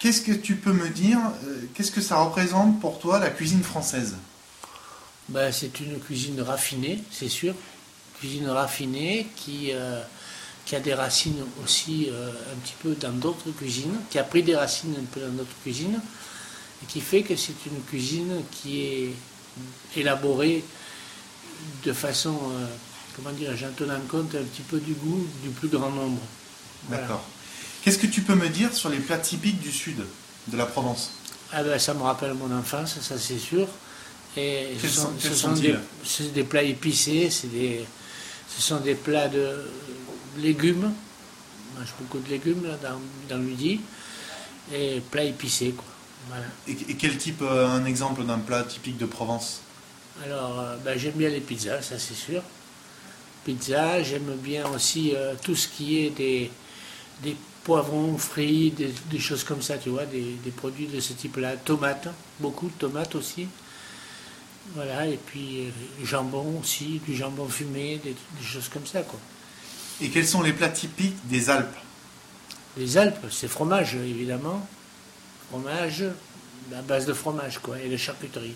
Qu'est-ce que tu peux me dire euh, Qu'est-ce que ça représente pour toi la cuisine française? Ben, c'est une cuisine raffinée, c'est sûr. Cuisine raffinée qui, euh, qui a des racines aussi euh, un petit peu dans d'autres cuisines, qui a pris des racines un peu dans d'autres cuisines, et qui fait que c'est une cuisine qui est élaborée de façon, euh, comment dire, en tenant compte un petit peu du goût du plus grand nombre. Voilà. D'accord. Qu'est-ce que tu peux me dire sur les plats typiques du sud de la Provence? Ah ben, ça me rappelle mon enfance, ça c'est sûr. Et ce sont, sont- ce quels sont sont-ils? des, plats épicés, des, ce sont des plats de légumes. On mange beaucoup de légumes là, dans, dans le midi. Et plats épicés, quoi. Voilà. et, et quel type, euh, un exemple d'un plat typique de Provence? Alors, euh, ben, j'aime bien les pizzas, ça c'est sûr. Pizza, j'aime bien aussi euh, tout ce qui est des, des poivrons frits, des, des choses comme ça, tu vois, des, des produits de ce type-là. Tomates, beaucoup de tomates aussi. Voilà, et puis euh, jambon aussi, du jambon fumé, des, des choses comme ça, quoi. Et quels sont les plats typiques des Alpes? Les Alpes, c'est fromage, évidemment. Fromage, à base de fromage, quoi, et de charcuterie.